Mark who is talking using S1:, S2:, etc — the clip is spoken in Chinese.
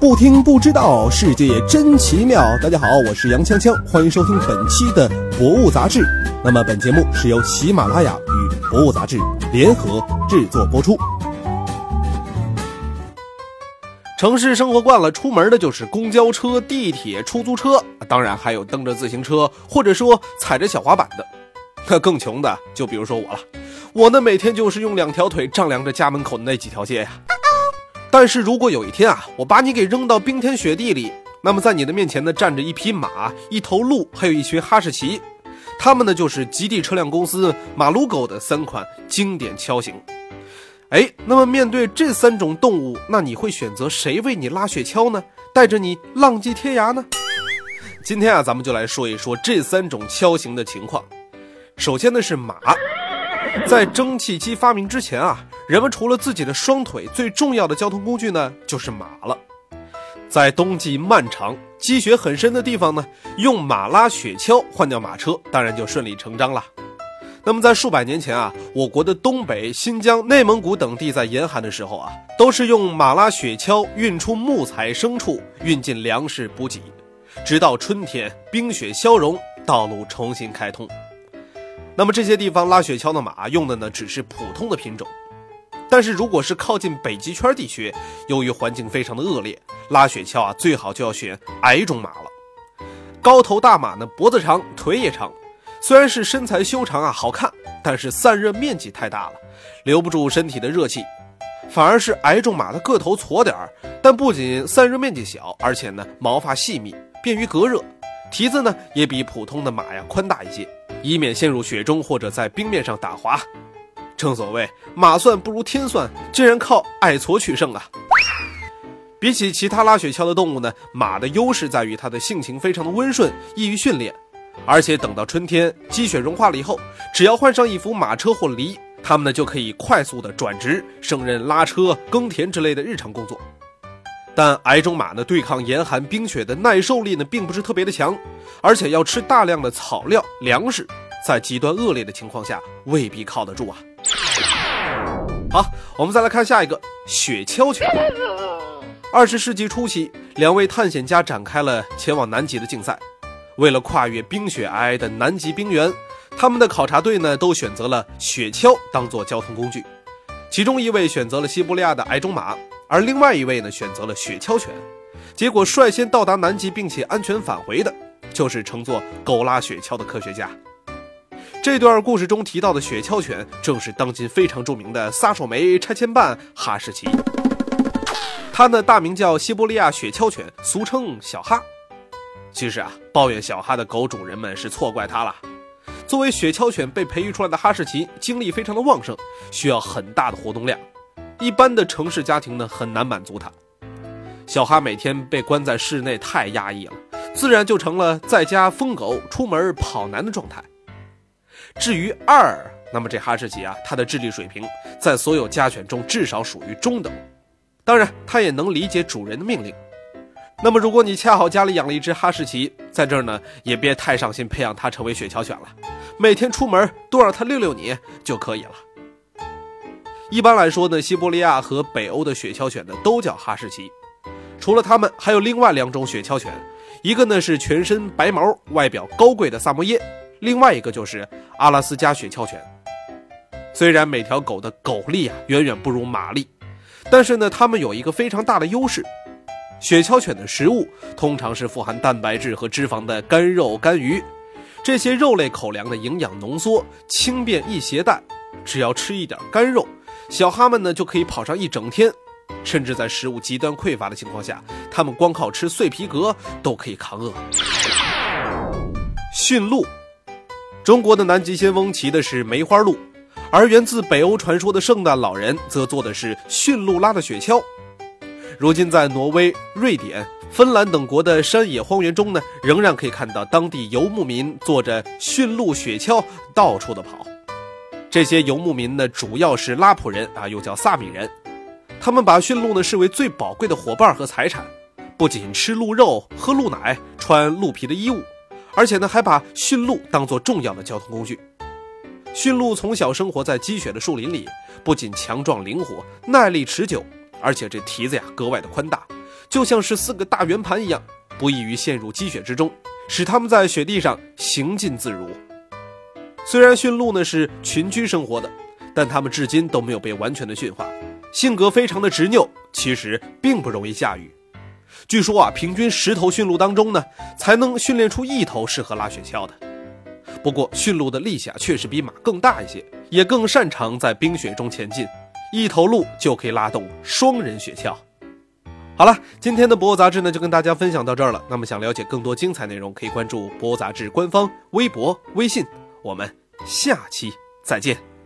S1: 不听不知道，世界真奇妙。大家好，我是杨锵锵，欢迎收听本期的《博物杂志》。那么本节目是由喜马拉雅与《博物杂志》联合制作播出。
S2: 城市生活惯了，出门的就是公交车、地铁、出租车，当然还有蹬着自行车或者说踩着小滑板的。那 更穷的，就比如说我了，我呢每天就是用两条腿丈量着家门口的那几条街呀。但是如果有一天啊，我把你给扔到冰天雪地里，那么在你的面前呢站着一匹马、一头鹿，还有一群哈士奇，他们呢就是极地车辆公司马路狗的三款经典锹型。哎，那么面对这三种动物，那你会选择谁为你拉雪橇呢？带着你浪迹天涯呢？今天啊，咱们就来说一说这三种锹型的情况。首先呢是马，在蒸汽机发明之前啊。人们除了自己的双腿，最重要的交通工具呢，就是马了。在冬季漫长、积雪很深的地方呢，用马拉雪橇换掉马车，当然就顺理成章了。那么在数百年前啊，我国的东北、新疆、内蒙古等地在严寒的时候啊，都是用马拉雪橇运出木材、牲畜，运进粮食补给，直到春天冰雪消融，道路重新开通。那么这些地方拉雪橇的马用的呢，只是普通的品种。但是，如果是靠近北极圈地区，由于环境非常的恶劣，拉雪橇啊，最好就要选矮种马了。高头大马呢，脖子长，腿也长，虽然是身材修长啊，好看，但是散热面积太大了，留不住身体的热气。反而是矮种马的个头矬点儿，但不仅散热面积小，而且呢，毛发细密，便于隔热，蹄子呢也比普通的马呀宽大一些，以免陷入雪中或者在冰面上打滑。正所谓马算不如天算，竟然靠矮矬取胜啊！比起其他拉雪橇的动物呢，马的优势在于它的性情非常的温顺，易于训练，而且等到春天积雪融化了以后，只要换上一副马车或犁，它们呢就可以快速的转职，胜任拉车、耕田之类的日常工作。但矮种马呢，对抗严寒冰雪的耐受力呢，并不是特别的强，而且要吃大量的草料、粮食。在极端恶劣的情况下，未必靠得住啊。好，我们再来看下一个雪橇犬。二十世纪初期，两位探险家展开了前往南极的竞赛。为了跨越冰雪皑皑的南极冰原，他们的考察队呢都选择了雪橇当做交通工具。其中一位选择了西伯利亚的矮种马，而另外一位呢选择了雪橇犬。结果率先到达南极并且安全返回的，就是乘坐狗拉雪橇的科学家。这段故事中提到的雪橇犬，正是当今非常著名的撒手梅拆迁办哈士奇。它呢大名叫西伯利亚雪橇犬，俗称小哈。其实啊，抱怨小哈的狗主人们是错怪它了。作为雪橇犬被培育出来的哈士奇，精力非常的旺盛，需要很大的活动量，一般的城市家庭呢很难满足它。小哈每天被关在室内太压抑了，自然就成了在家疯狗、出门跑男的状态。至于二，那么这哈士奇啊，它的智力水平在所有家犬中至少属于中等，当然它也能理解主人的命令。那么如果你恰好家里养了一只哈士奇，在这儿呢，也别太上心培养它成为雪橇犬了，每天出门多让它遛遛你就可以了。一般来说呢，西伯利亚和北欧的雪橇犬呢都叫哈士奇，除了它们，还有另外两种雪橇犬，一个呢是全身白毛、外表高贵的萨摩耶。另外一个就是阿拉斯加雪橇犬，虽然每条狗的狗力啊远远不如马力，但是呢，它们有一个非常大的优势：雪橇犬的食物通常是富含蛋白质和脂肪的干肉、干鱼，这些肉类口粮的营养浓缩、轻便易携带，只要吃一点干肉，小哈们呢就可以跑上一整天，甚至在食物极端匮乏的情况下，它们光靠吃碎皮革都可以抗饿。驯鹿。中国的南极先锋骑的是梅花鹿，而源自北欧传说的圣诞老人则坐的是驯鹿拉的雪橇。如今，在挪威、瑞典、芬兰等国的山野荒原中呢，仍然可以看到当地游牧民坐着驯鹿雪橇到处的跑。这些游牧民呢，主要是拉普人啊，又叫萨米人。他们把驯鹿呢视为最宝贵的伙伴和财产，不仅吃鹿肉、喝鹿奶、穿鹿皮的衣物。而且呢，还把驯鹿当作重要的交通工具。驯鹿从小生活在积雪的树林里，不仅强壮灵活、耐力持久，而且这蹄子呀格外的宽大，就像是四个大圆盘一样，不易于陷入积雪之中，使它们在雪地上行进自如。虽然驯鹿呢是群居生活的，但它们至今都没有被完全的驯化，性格非常的执拗，其实并不容易驾驭。据说啊，平均十头驯鹿当中呢，才能训练出一头适合拉雪橇的。不过，驯鹿的力气啊，确实比马更大一些，也更擅长在冰雪中前进。一头鹿就可以拉动双人雪橇。好了，今天的博物杂志呢，就跟大家分享到这儿了。那么，想了解更多精彩内容，可以关注博物杂志官方微博、微信。我们下期再见。